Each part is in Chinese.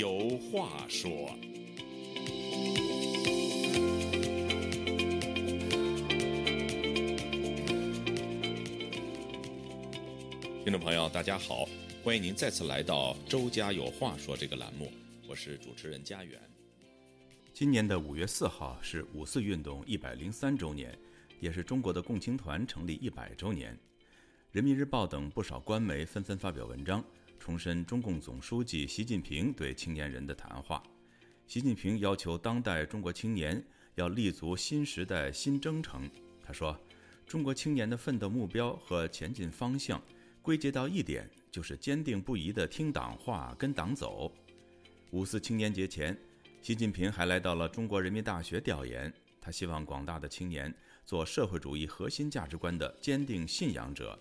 有话说。听众朋友，大家好，欢迎您再次来到《周家有话说》这个栏目，我是主持人家园。今年的五月四号是五四运动一百零三周年，也是中国的共青团成立一百周年。人民日报等不少官媒纷纷发表文章，重申中共总书记习近平对青年人的谈话。习近平要求当代中国青年要立足新时代新征程。他说：“中国青年的奋斗目标和前进方向。”归结到一点，就是坚定不移地听党话、跟党走。五四青年节前，习近平还来到了中国人民大学调研。他希望广大的青年做社会主义核心价值观的坚定信仰者，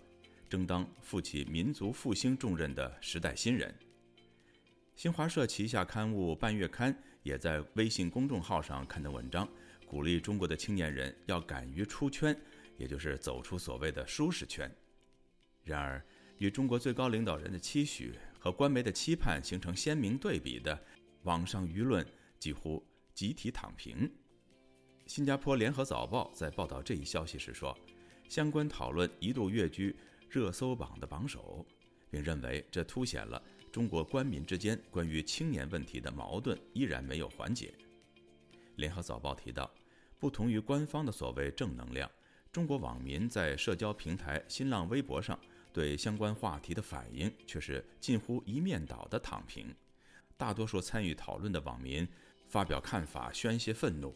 争当负起民族复兴重任的时代新人。新华社旗下刊物《半月刊》也在微信公众号上刊登文章，鼓励中国的青年人要敢于出圈，也就是走出所谓的舒适圈。然而，与中国最高领导人的期许和官媒的期盼形成鲜明对比的，网上舆论几乎集体躺平。新加坡联合早报在报道这一消息时说，相关讨论一度跃居热搜榜的榜首，并认为这凸显了中国官民之间关于青年问题的矛盾依然没有缓解。联合早报提到，不同于官方的所谓正能量，中国网民在社交平台新浪微博上。对相关话题的反应却是近乎一面倒的躺平，大多数参与讨论的网民发表看法宣泄愤怒，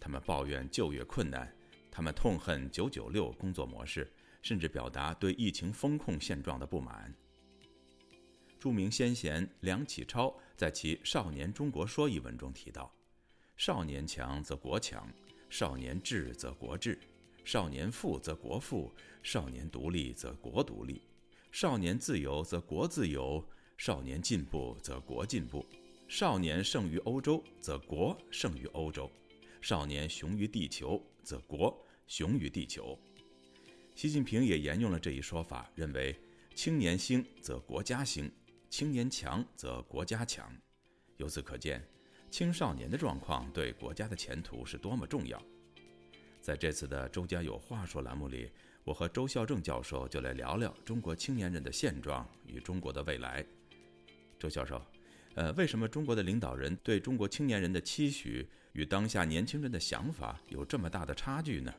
他们抱怨就业困难，他们痛恨“九九六”工作模式，甚至表达对疫情风控现状的不满。著名先贤梁启超在其《少年中国说》一文中提到：“少年强则国强，少年智则国智。”少年富则国富，少年独立则国独立；少年自由则国自由，少年进步则国进步；少年胜于欧洲则国胜于欧洲；少年雄于地球则国雄于地球。习近平也沿用了这一说法，认为青年兴则国家兴，青年强则国家强。由此可见，青少年的状况对国家的前途是多么重要。在这次的“周家有话说”栏目里，我和周孝正教授就来聊聊中国青年人的现状与中国的未来。周教授，呃，为什么中国的领导人对中国青年人的期许与当下年轻人的想法有这么大的差距呢？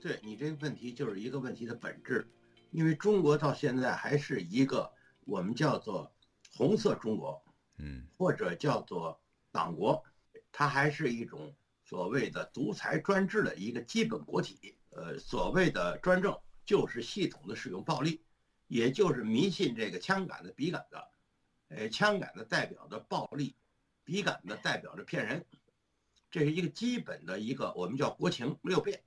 对你这个问题就是一个问题的本质，因为中国到现在还是一个我们叫做“红色中国”，嗯，或者叫做党国，它还是一种。所谓的独裁专制的一个基本国体，呃，所谓的专政就是系统的使用暴力，也就是迷信这个枪杆子笔杆子，呃，枪杆子代表着暴力，笔杆子代表着骗人，这是一个基本的一个我们叫国情六变。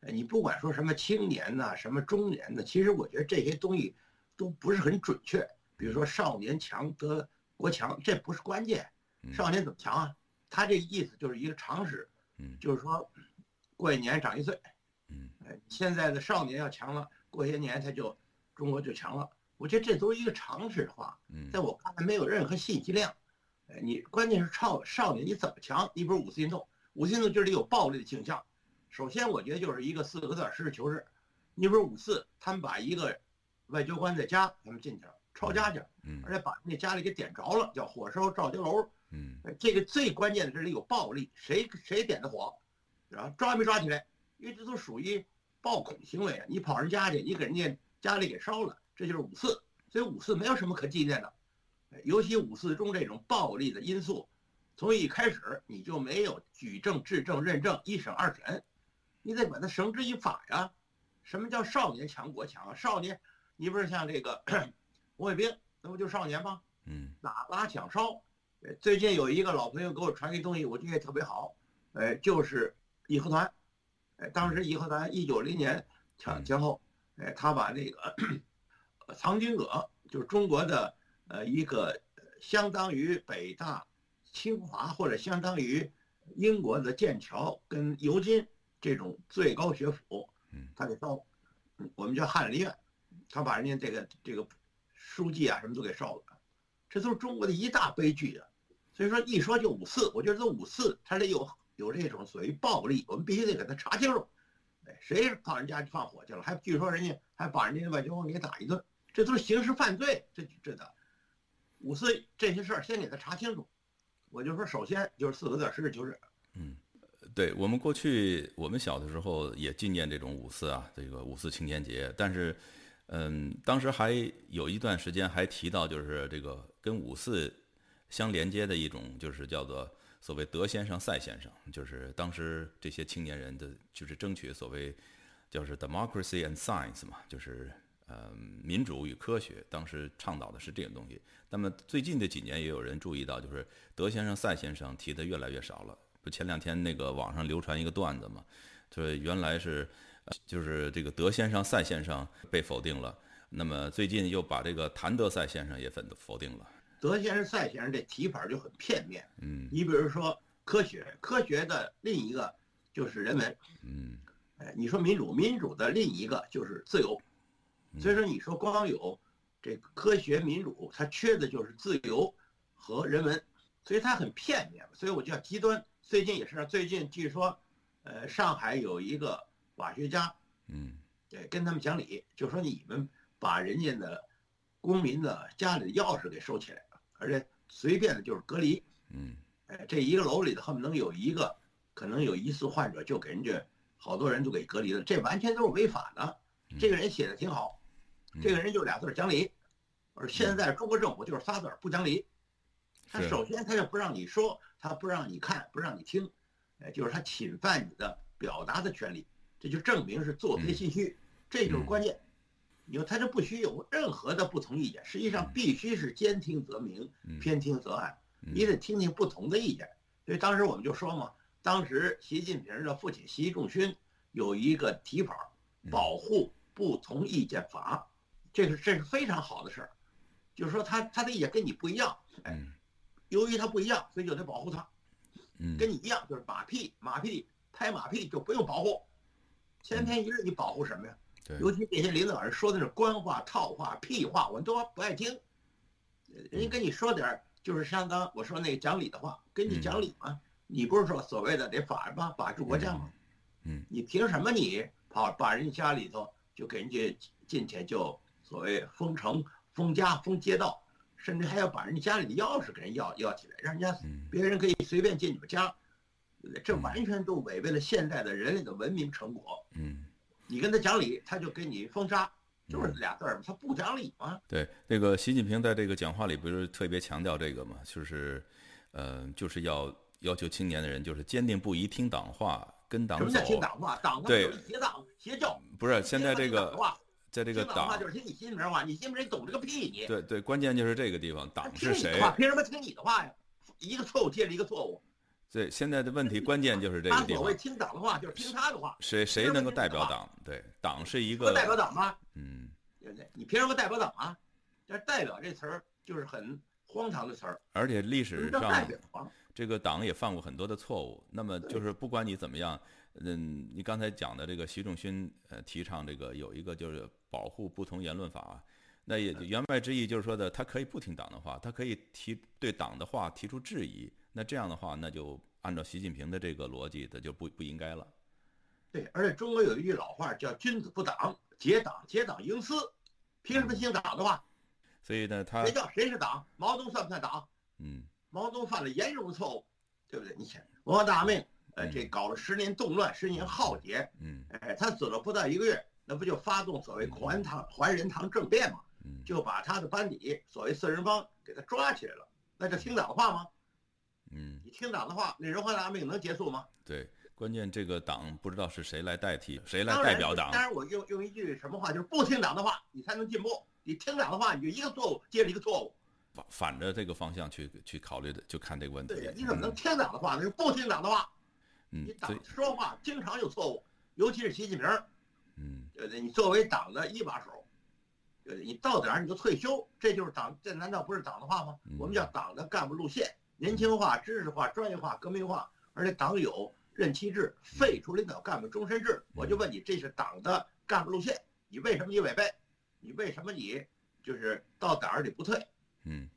呃，你不管说什么青年呐，什么中年的，其实我觉得这些东西都不是很准确。比如说少年强则国强，这不是关键。少年怎么强啊？他这意思就是一个常识。就是说，过一年长一岁，嗯，现在的少年要强了，过些年他就中国就强了。我觉得这都是一个常识的话，嗯，在我看来没有任何信息量。哎，你关键是少少年你怎么强？你比如五四运动，五四运动这里有暴力的倾向。首先，我觉得就是一个四个字：实事求是。你比如五四，他们把一个外交官的家，他们进去了抄家去，嗯，而且把那家里给点着了，叫火烧赵家楼。嗯，这个最关键的这里有暴力，谁谁点的火，然后抓没抓起来？因为这都属于暴恐行为啊！你跑人家去，你给人家家里给烧了，这就是五四。所以五四没有什么可纪念的，尤其五四中这种暴力的因素，从一开始你就没有举证、质证、认证、一审、二审，你得把它绳之以法呀。什么叫少年强国强啊？少年，你不是像这个 红卫兵，那不就少年吗？嗯，打拉抢烧。最近有一个老朋友给我传一东西，我觉得特别好，哎，就是义和团，哎，当时义和团一九零年前前后，哎，他把那个 藏经阁，就是中国的呃一个相当于北大、清华或者相当于英国的剑桥跟牛津这种最高学府，他给烧，我们叫翰林院，他把人家这个这个书记啊什么都给烧了。这都是中国的一大悲剧啊。所以说一说就五四，我觉得这五四它得有有这种所谓暴力，我们必须得给他查清楚。哎，谁跑人家去放火去了？还据说人家还把人家外交官给打一顿，这都是刑事犯罪。这这的五四这些事儿先给他查清楚。我就说，首先就是四个字，实事求是。对我们过去我们小的时候也纪念这种五四啊，这个五四青年节。但是，嗯，当时还有一段时间还提到，就是这个跟五四相连接的一种，就是叫做所谓德先生赛先生，就是当时这些青年人的就是争取所谓就是 democracy and science 嘛，就是呃民主与科学，当时倡导的是这种东西。那么最近这几年也有人注意到，就是德先生、赛先生提的越来越少了。不，前两天那个网上流传一个段子嘛，就是原来是，就是这个德先生、赛先生被否定了，那么最近又把这个谭德赛先生也否否定了。德先生、赛先生这提法就很片面。嗯，你比如说科学，科学的另一个就是人文。嗯，哎，你说民主，民主的另一个就是自由。所以说，你说光有。这个科学民主，它缺的就是自由和人文，所以它很片面。所以我叫极端。最近也是，最近据说，呃，上海有一个法学家，嗯，对，跟他们讲理，就说你们把人家的公民的家里的钥匙给收起来了，而且随便的就是隔离，嗯，哎，这一个楼里头恨不能有一个可能有疑似患者，就给人家好多人都给隔离了，这完全都是违法的。这个人写的挺好。这个人就俩字儿讲理，而现在中国政府就是仨字儿不讲理。他首先他就不让你说，他不让你看，不让你听，哎，就是他侵犯你的表达的权利，这就证明是做贼心虚，这就是关键。你说他就不许有任何的不同意见，实际上必须是兼听则明，偏听则暗，你得听听不同的意见。所以当时我们就说嘛，当时习近平的父亲习仲勋有一个提法，保护不同意见法。这个这是非常好的事儿，就是说他他的意见跟你不一样，哎，由于他不一样，所以就得保护他，嗯，跟你一样就是马屁马屁拍马屁就不用保护，千篇一律你保护什么呀？对，尤其这些领导人说的是官话套话屁话，我们都不爱听，人家跟你说点儿就是相当我说那个讲理的话，跟你讲理嘛，你不是说所谓的得法吗？法治国家吗？嗯，你凭什么你跑把人家家里头就给人家进去就？所谓封城、封家、封街道，甚至还要把人家家里的钥匙给人要要起来，让人家别人可以随便进你们家，这完全都违背了现代的人类的文明成果。嗯，你跟他讲理，他就给你封杀，就是俩字儿他不讲理吗？对，那个习近平在这个讲话里不是特别强调这个嘛，就是，呃，就是要要求青年的人就是坚定不移听党话，跟党走。什么叫听党话？党他妈就是邪党邪教。不是现在这个。在这个党就是听你心里面话，你心里面懂这个屁你。对对，关键就是这个地方，党是谁？凭什么听你的话呀？一个错误接着一个错误。对，现在的问题关键就是这个地方。他所谓听党的话，就是听他的话。谁谁能够代表党？对，党是一个代表党吗？嗯，对不对？你凭什么代表党啊？这代表这词儿就是很荒唐的词儿。而且历史上，这个党也犯过很多的错误。那么就是不管你怎么样。嗯，你刚才讲的这个习仲勋，呃，提倡这个有一个就是保护不同言论法，那也言外之意就是说的，他可以不听党的话，他可以提对党的话提出质疑，那这样的话，那就按照习近平的这个逻辑，他就不不应该了。对，而且中国有一句老话叫“君子不党，结党结党营私”，凭什么听党的话？所以呢，他谁叫谁是党？毛泽东算不算党？嗯，毛泽东犯了严重的错误，对不对？你想，文化大革命。呃，这搞了十年动乱，十年浩劫，嗯，哎，他死了不到一个月，那不就发动所谓还唐还人堂政变嘛？嗯，就把他的班底所谓四人帮给他抓起来了，那就听党的话吗？嗯，你听党的话，那人化大革命能结束吗？对，关键这个党不知道是谁来代替，谁来代表党？当然，我用用一句什么话，就是不听党的话，你才能进步。你听党的话，你就一个错误接着一个错误，反反着这个方向去去考虑的，就看这个问题。对，你怎么能听党的话？呢就不听党的话。你党说话经常有错误，尤其是习近平，嗯，对不对？你作为党的一把手，对？你到点儿你就退休，这就是党，这难道不是党的话吗？我们叫党的干部路线：年轻化、知识化、专业化、革命化，而且党有任期制，废除领导干部终身制。我就问你，这是党的干部路线，你为什么你违背？你为什么你就是到点儿你不退？嗯，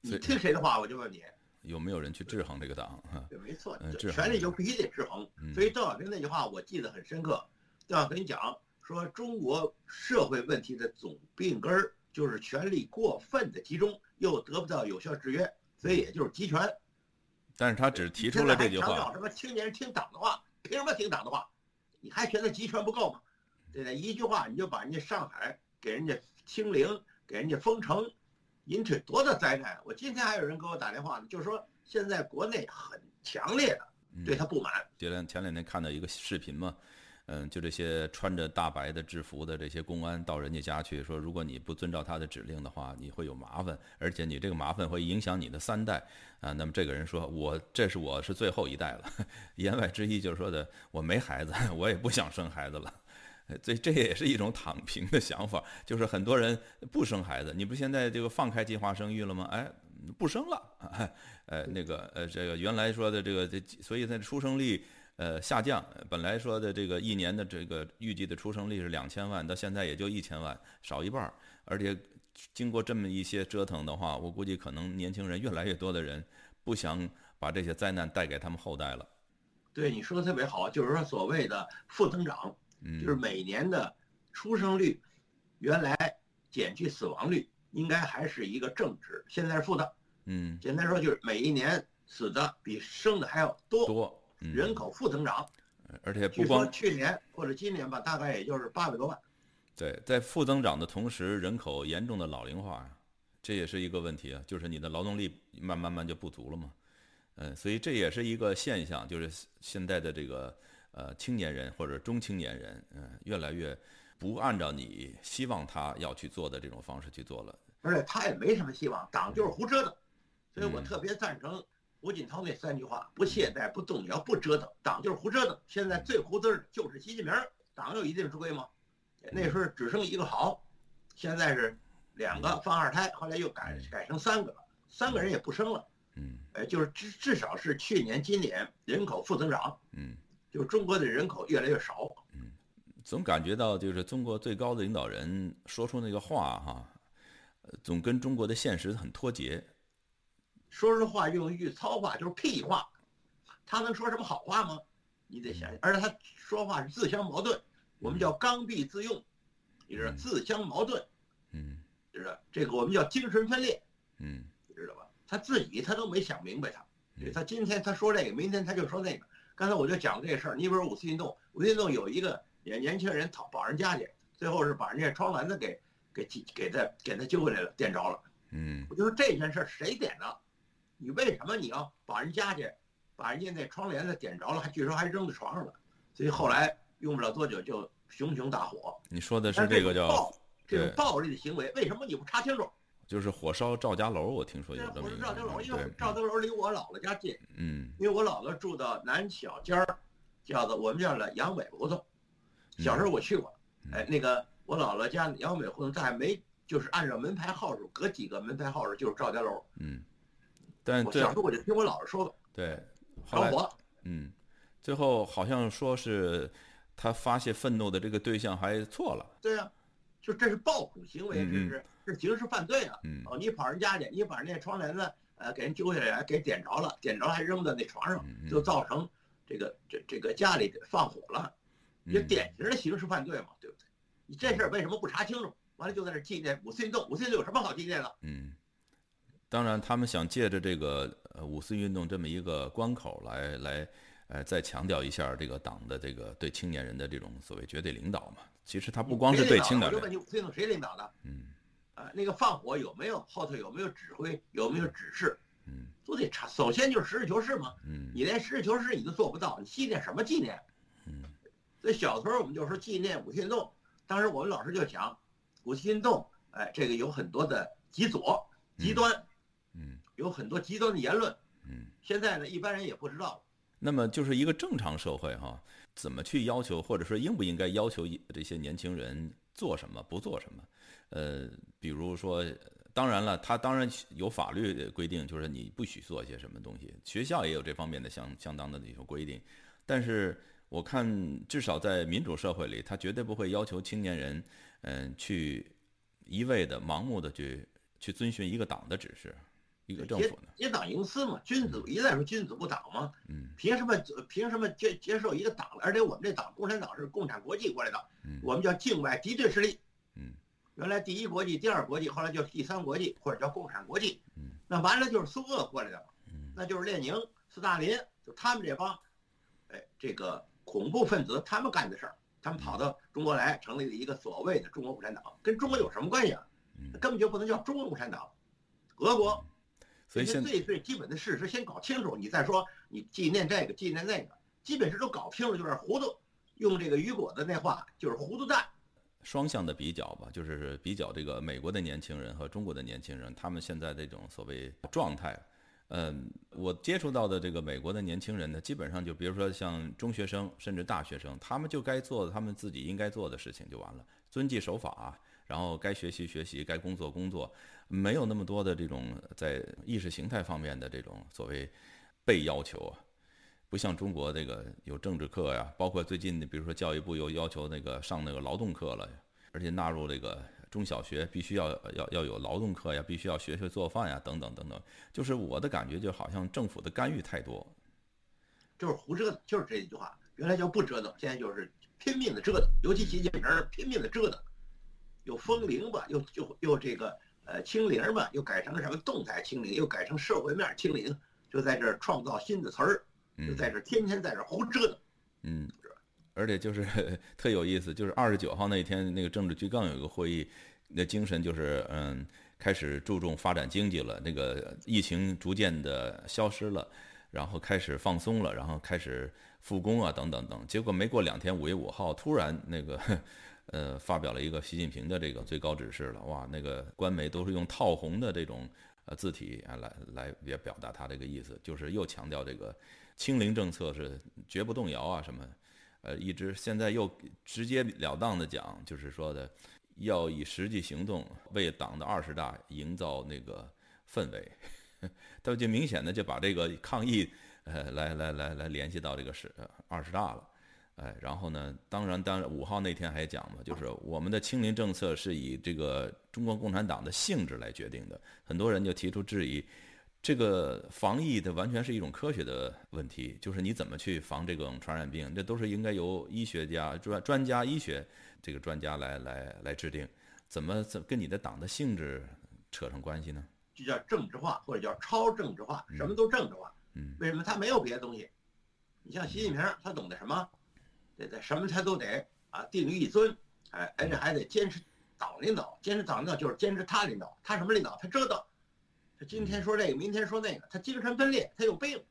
你听谁的话？我就问你，有没有人去制衡这个党？对，没错，权力就必须得制衡。所以邓小平那句话我记得很深刻。邓小平讲说，中国社会问题的总病根儿就是权力过分的集中，又得不到有效制约，所以也就是集权。但是他只提出了这句话。强调什么青年人听党的话？凭什么听党的话？你还觉得集权不够吗？对不对？一句话你就把人家上海给人家清零，给人家封城。引起多大灾难？我今天还有人给我打电话呢，就是说现在国内很强烈的对他不满。前两前两天看到一个视频嘛，嗯，就这些穿着大白的制服的这些公安到人家家去说，如果你不遵照他的指令的话，你会有麻烦，而且你这个麻烦会影响你的三代啊。那么这个人说，我这是我是最后一代了，言外之意就是说的我没孩子，我也不想生孩子了。这这也是一种躺平的想法，就是很多人不生孩子。你不现在这个放开计划生育了吗？哎，不生了。呃，那个呃，这个原来说的这个，这所以它的出生率呃下降。本来说的这个一年的这个预计的出生率是两千万，到现在也就一千万，少一半。而且经过这么一些折腾的话，我估计可能年轻人越来越多的人不想把这些灾难带给他们后代了。对，你说的特别好，就是说所谓的负增长。就是每年的出生率，原来减去死亡率，应该还是一个正值，现在是负的。嗯，简单说就是每一年死的比生的还要多，多，人口负增长。而且不光去年或者今年吧，大概也就是八百多万。对，在负增长的同时，人口严重的老龄化，这也是一个问题啊，就是你的劳动力慢慢慢就不足了嘛。嗯，所以这也是一个现象，就是现在的这个。呃，青年人或者中青年人，嗯，越来越不按照你希望他要去做的这种方式去做了，而且他也没什么希望，党就是胡折腾，所以我特别赞成胡锦涛那三句话：不懈怠、不动摇、不折腾。党就是胡折腾，现在最胡滋的就是习近平。党有一定之规吗？那时候只剩一个好，现在是两个放二胎，后来又改改成三个了，三个人也不生了，嗯，哎，就是至至少是去年、今年人口负增长，嗯。就中国的人口越来越少，嗯，总感觉到就是中国最高的领导人说出那个话哈，总跟中国的现实很脱节。说实话，用一句糙话就是屁话，他能说什么好话吗？你得想想，而且他说话是自相矛盾，我们叫刚愎自用，你知道自相矛盾，嗯，知道这个我们叫精神分裂，嗯，知道吧？他自己他都没想明白，他，他今天他说这个，明天他就说那个。刚才我就讲这事儿，你比如五四运动，五四运动有一个年年轻人讨保人家去，最后是把人家窗帘子给给给他给他揪回来了，点着了。嗯，我就说这件事谁点的？你为什么你要把人家去，把人家那窗帘子点着了，还据说还扔在床上了？所以后来用不了多久就熊熊大火。你说的是这个叫这种暴力的行为，为什么你不查清楚？就是火烧赵家楼，我听说有这么一个。赵家楼，因为赵家楼离我姥姥家近。嗯。因为我姥姥住到南小尖儿，叫做我们叫了杨伟胡同。小时候我去过，哎，那个我姥姥家杨伟胡同，在没就是按照门牌号数，隔几个门牌号数就是赵家楼。嗯。但我小时候我就听我姥姥说过。对。着火。嗯。最后好像说是他发泄愤怒的这个对象还错了。对呀。就这是暴恐行为，这是是刑事犯罪了。嗯，哦，你跑人家去，你把人家窗帘子呃给人揪下来，给点着了，点着还扔在那床上，就造成这个这这个家里放火了，也典型的刑事犯罪嘛，对不对？你这事儿为什么不查清楚？完了就在这纪念五四运动，五四运动有什么好纪念的？嗯，当然他们想借着这个呃五四运动这么一个关口来来呃再强调一下这个党的这个对青年人的这种所谓绝对领导嘛。其实他不光是对清的人，我就问你，五四运动谁领导的？嗯，啊，那个放火有没有后头有没有指挥，有没有指示？嗯，都得查。首先就是实事求是嘛。嗯，你连实事求是你都做不到，你纪念什么纪念？嗯，所以小时候我们就说纪念五四运动，当时我们老师就讲，五四运动，哎，这个有很多的极左、极端，嗯，有很多极端的言论，嗯，现在呢，一般人也不知道。那么就是一个正常社会哈。怎么去要求，或者说应不应该要求这些年轻人做什么，不做什么？呃，比如说，当然了，他当然有法律规定，就是你不许做一些什么东西。学校也有这方面的相相当的一些规定。但是我看，至少在民主社会里，他绝对不会要求青年人，嗯，去一味的盲目的去去遵循一个党的指示。一个政府呢？结党营私嘛，君子一再说君子不党嘛。嗯，凭什么凭什么接接受一个党？而且我们这党共产党是共产国际过来的，我们叫境外敌对势力。嗯，原来第一国际、第二国际，后来叫第三国际或者叫共产国际。嗯，那完了就是苏俄过来的，嗯，那就是列宁、斯大林，就他们这帮，哎，这个恐怖分子他们干的事儿，他们跑到中国来成立了一个所谓的中国共产党，跟中国有什么关系啊？根本就不能叫中国共产党，俄国。所以现最最基本的事实先搞清楚，你再说你纪念这个纪念那个，基本是都搞清楚就是糊涂。用这个雨果的那话就是糊涂蛋。双向的比较吧，就是比较这个美国的年轻人和中国的年轻人，他们现在这种所谓状态。嗯，我接触到的这个美国的年轻人呢，基本上就比如说像中学生甚至大学生，他们就该做他们自己应该做的事情就完了，遵纪守法，然后该学习学习，该工作工作。没有那么多的这种在意识形态方面的这种所谓被要求啊，不像中国这个有政治课呀，包括最近比如说教育部又要求那个上那个劳动课了，而且纳入这个中小学必须要要要有劳动课呀，必须要学学做饭呀，等等等等。就是我的感觉就好像政府的干预太多，就是胡折腾，就是这一句话。原来叫不折腾，现在就是拼命的折腾，尤其习近平拼命的折腾，又风铃吧，又又又这个。呃，清零嘛，又改成什么动态清零，又改成社会面清零，就在这儿创造新的词儿，就在这天天在这胡折腾。嗯，而且就是 特有意思，就是二十九号那天那个政治局刚有一个会议，那精神就是嗯，开始注重发展经济了，那个疫情逐渐的消失了，然后开始放松了，然后开始复工啊，等等等。结果没过两天，五月五号突然那个。呃，发表了一个习近平的这个最高指示了，哇，那个官媒都是用套红的这种呃字体啊来来也表达他这个意思，就是又强调这个清零政策是绝不动摇啊什么，呃，一直现在又直截了当的讲，就是说的要以实际行动为党的二十大营造那个氛围，他就明显的就把这个抗议呃来来来来联系到这个是二十大了。哎，然后呢？当然，当然，五号那天还讲嘛，就是我们的清零政策是以这个中国共产党的性质来决定的。很多人就提出质疑，这个防疫的完全是一种科学的问题，就是你怎么去防这种传染病，这都是应该由医学家专专家医学这个专家来来来制定，怎么怎跟你的党的性质扯上关系呢？就叫政治化，或者叫超政治化，什么都政治化。嗯，为什么他没有别的东西？你像习近平，他懂得什么？对对，什么他都得啊，定于一尊，哎，而且还得坚持党领导，坚持党领导就是坚持他领导，他什么领导？他折腾，他今天说这个，明天说那个，他精神分裂，他有病，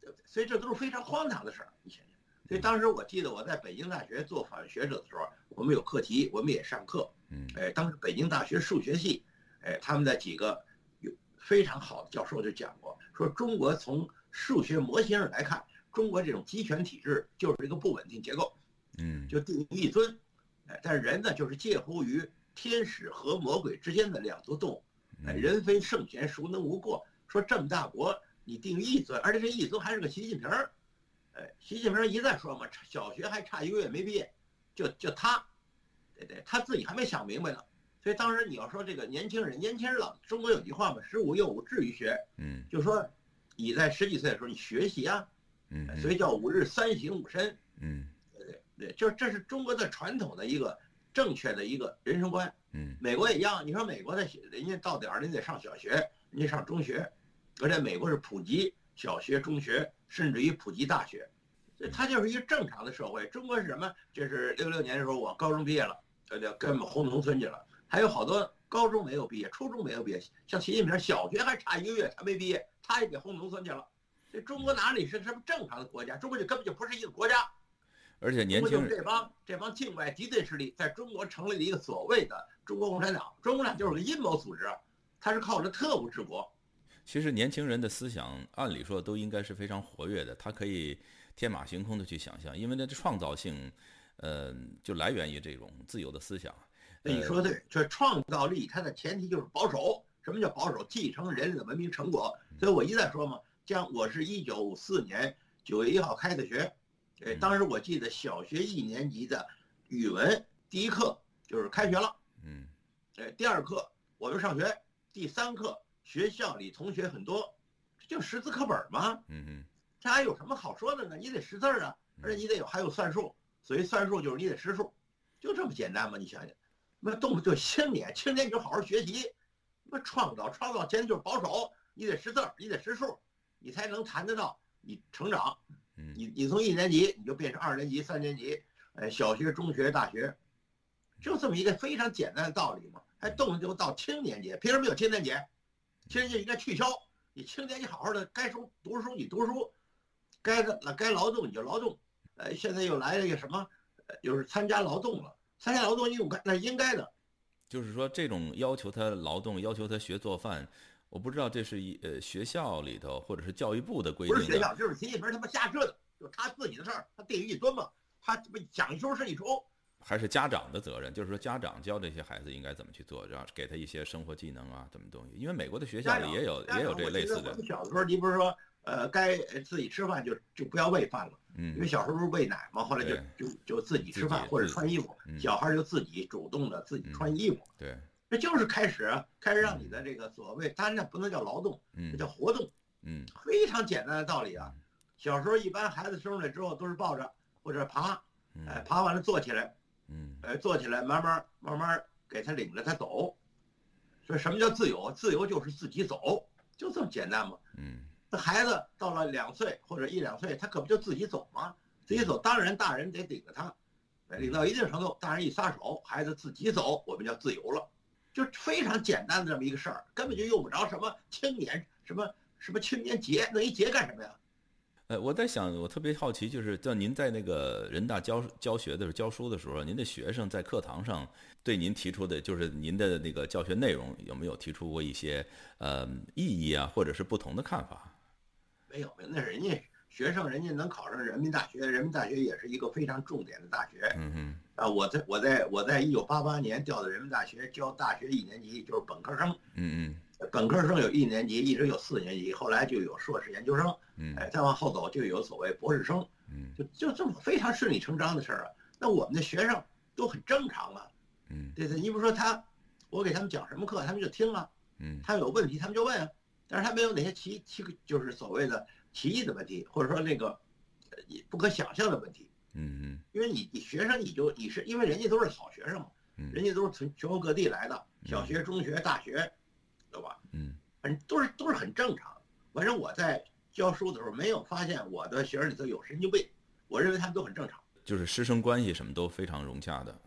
对不对？所以这都是非常荒唐的事儿，你想想。所以当时我记得我在北京大学做法律学者的时候，我们有课题，我们也上课，嗯，哎，当时北京大学数学系，哎，他们的几个有非常好的教授就讲过，说中国从数学模型上来看。中国这种集权体制就是一个不稳定结构，嗯，就定于一尊，哎，但是人呢，就是介乎于天使和魔鬼之间的两足动物，哎，人非圣贤，孰能无过？说这么大国，你定于一尊，而且这一尊还是个习近平儿，哎，习近平一再说嘛，小学还差一个月没毕业，就就他，对对，他自己还没想明白呢。所以当时你要说这个年轻人，年轻人老中国有句话嘛，十五又五，至于学，嗯，就说你在十几岁的时候你学习啊。嗯，所以叫五日三省吾身。嗯，对对对，就是这是中国的传统的一个正确的一个人生观。嗯，美国也一样。你说美国的人家到点儿，人得上小学，人家上中学，而且美国是普及小学、中学，甚至于普及大学，所以它就是一个正常的社会。中国是什么？就是六六年的时候，我高中毕业了，呃，跟我们轰农村去了。还有好多高中没有毕业，初中没有毕业，像习近平小学还差一个月，他没毕业，他也给轰农村去了。这中国哪里是什么正常的国家？中国就根本就不是一个国家，而且年轻人这帮这帮境外敌对势力在中国成立了一个所谓的中国共产党，中国共产党就是个阴谋组织，它是靠着特务治国。其实年轻人的思想按理说都应该是非常活跃的，他可以天马行空的去想象，因为那创造性，呃，就来源于这种自由的思想。你说对，这创造力它的前提就是保守。什么叫保守？继承人类的文明成果。所以我一再说嘛。像我是一九五四年九月一号开的学，哎，当时我记得小学一年级的语文第一课就是开学了，嗯，哎，第二课我们上学，第三课学校里同学很多，这就识字课本吗？嗯嗯这还有什么好说的呢？你得识字儿啊，而且你得有还有算术，所以算术就是你得识数，就这么简单吗？你想想，那动不就青年，青年你就好好学习，那创造创造前就是保守，你得识字儿，你得识数，你才能谈得到你成长。嗯你你从一年级你就变成二年级、三年级，呃，小学、中学、大学，就这么一个非常简单的道理嘛。还动不动到青年节，凭什么有青年节？青年节应该取消。你青年你好好的该书读书你读书，该的该劳动你就劳动。呃，现在又来了一个什么，呃，又是参加劳动了。参加劳动应该那应该的。就是说这种要求他劳动，要求他学做饭，我不知道这是一呃学校里头或者是教育部的规定的。不是学校，就是习近平他妈瞎折腾，就他自己的事儿，他地狱一蹲嘛，他他妈讲究是一出。还是家长的责任，就是说家长教这些孩子应该怎么去做，然后给他一些生活技能啊，怎么东西。因为美国的学校里也有也有这类似的，我们小的时候，你不是说，呃，该自己吃饭就就不要喂饭了，因为嗯小时候不是喂奶嘛，后来就就就自己吃饭或者穿衣服嗯，小孩就自己主动的自己穿衣服，对，这就是开始啊开始让你的这个所谓，当然那不能叫劳动，这嗯叫活动，嗯非常简单的道理啊。小时候一般孩子生出来之后都是抱着或者爬，哎，嗯爬完了坐起来，嗯哎，坐起来慢慢慢慢给他领着他走。说什么叫自由？自由就是自己走，就这么简单嘛。嗯那孩子到了两岁或者一两岁，他可不就自己走吗？自己走，当然大人得顶着他，哎领到一定程度，大人一撒手，孩子自己走，我们叫自由了，就非常简单的这么一个事儿，根本就用不着什么青年什么什么青年节，弄一节干什么呀？呃，我在想，我特别好奇，就是在您在那个人大教教学的时候、教书的时候，您的学生在课堂上对您提出的，就是您的那个教学内容，有没有提出过一些呃异议啊，或者是不同的看法？没有没有，那是人家学生，人家能考上人民大学，人民大学也是一个非常重点的大学。嗯嗯，啊，我在我在我在一九八八年调到人民大学教大学一年级，就是本科生。嗯嗯本科生有一年级，一直有四年级，后来就有硕士研究生，嗯哎，再往后走就有所谓博士生，嗯就就这么非常顺理成章的事儿啊。那我们的学生都很正常啊，嗯对对，你比如说他，我给他们讲什么课，他们就听啊，嗯他有问题他们就问啊，但是他没有哪些奇奇就是所谓的奇异的问题，或者说那个呃不可想象的问题，嗯嗯因为你你学生你就你是因为人家都是好学生嘛，嗯人家都是从全国各地来的，小学、中学、大学，对吧？嗯反正都是都是很正常。反正我在教书的时候没有发现我的学生里头有神经病，我认为他们都很正常。就是师生关系什么都非常融洽的。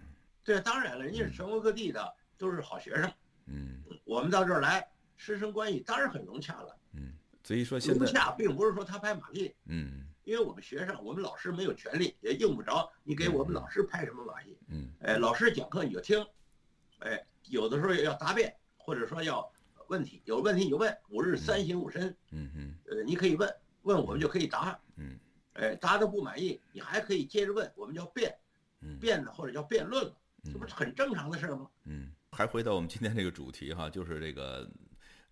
对，当然了，人家是全国各地的，都是好学生。嗯我们到这儿来，师生关系当然很融洽了。嗯，所以说现在融洽并不是说他拍马屁，嗯。因为我们学生，我们老师没有权利，也用不着你给我们老师拍什么马屁。嗯。哎，老师讲课你就听，哎，有的时候要答辩，或者说要问题，有问题你就问，五日三省吾身，嗯嗯呃，你可以问，问我们就可以答，嗯。哎，答的不满意，你还可以接着问，我们叫辩，嗯。辩的或者叫辩论了，这不嗯是很正常的事儿吗？嗯，还回到我们今天这个主题哈，就是这个，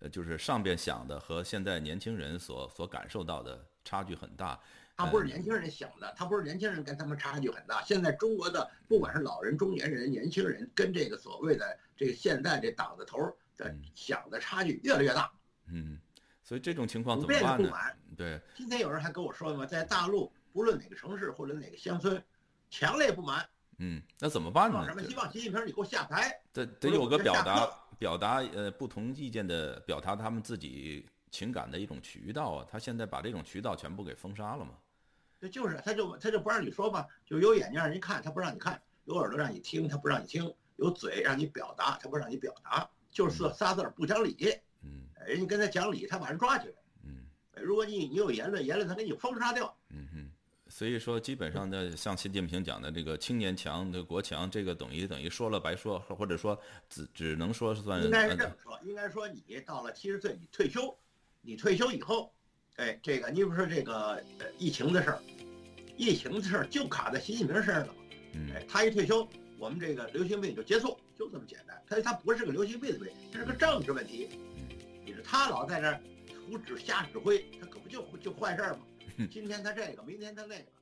呃，就是上边想的和现在年轻人所所感受到的差距很大。他不是年轻人想的，他不是年轻人跟他们差距很大。现在中国的不管是老人、中年人、年轻人，跟这个所谓的这个现在这党的头儿的嗯想的差距越来越大，嗯，所以这种情况怎么办呢？不满。对，今天有人还跟我说嘛，在大陆不论哪个城市或者哪个乡村，强烈不满，嗯，那怎么办呢说？什么希望习近平你给我下台。得得有个表达课表达呃不同意见的表达他们自己情感的一种渠道啊。他现在把这种渠道全部给封杀了嘛？这就是他就他就不让你说嘛，就有眼睛让你看，他不让你看；有耳朵让你听，他不让你听；有嘴让你表达，他不让你表达，就是仨仨字儿不讲理。嗯哎人家跟他讲理，他把人抓起来。嗯哎如果你你有言论，言论他给你封杀掉。嗯哼。所以说，基本上呢，像习近平讲的这个青年强、这个国强，这个等于等于说了白说，或者说只只能说算应该是呃这么说，应该说你到了七十岁，你退休，你退休以后，哎，这个你比如说这个呃疫情的事儿，疫情的事儿就卡在习近平身上了嘛。嗯哎，他一退休，我们这个流行病就结束，就这么简单。他他不是个流行病的问题，这是个政治问题。你说他老在那儿胡指瞎指挥，他可不就就坏事儿吗？今天他这个，明天他那个。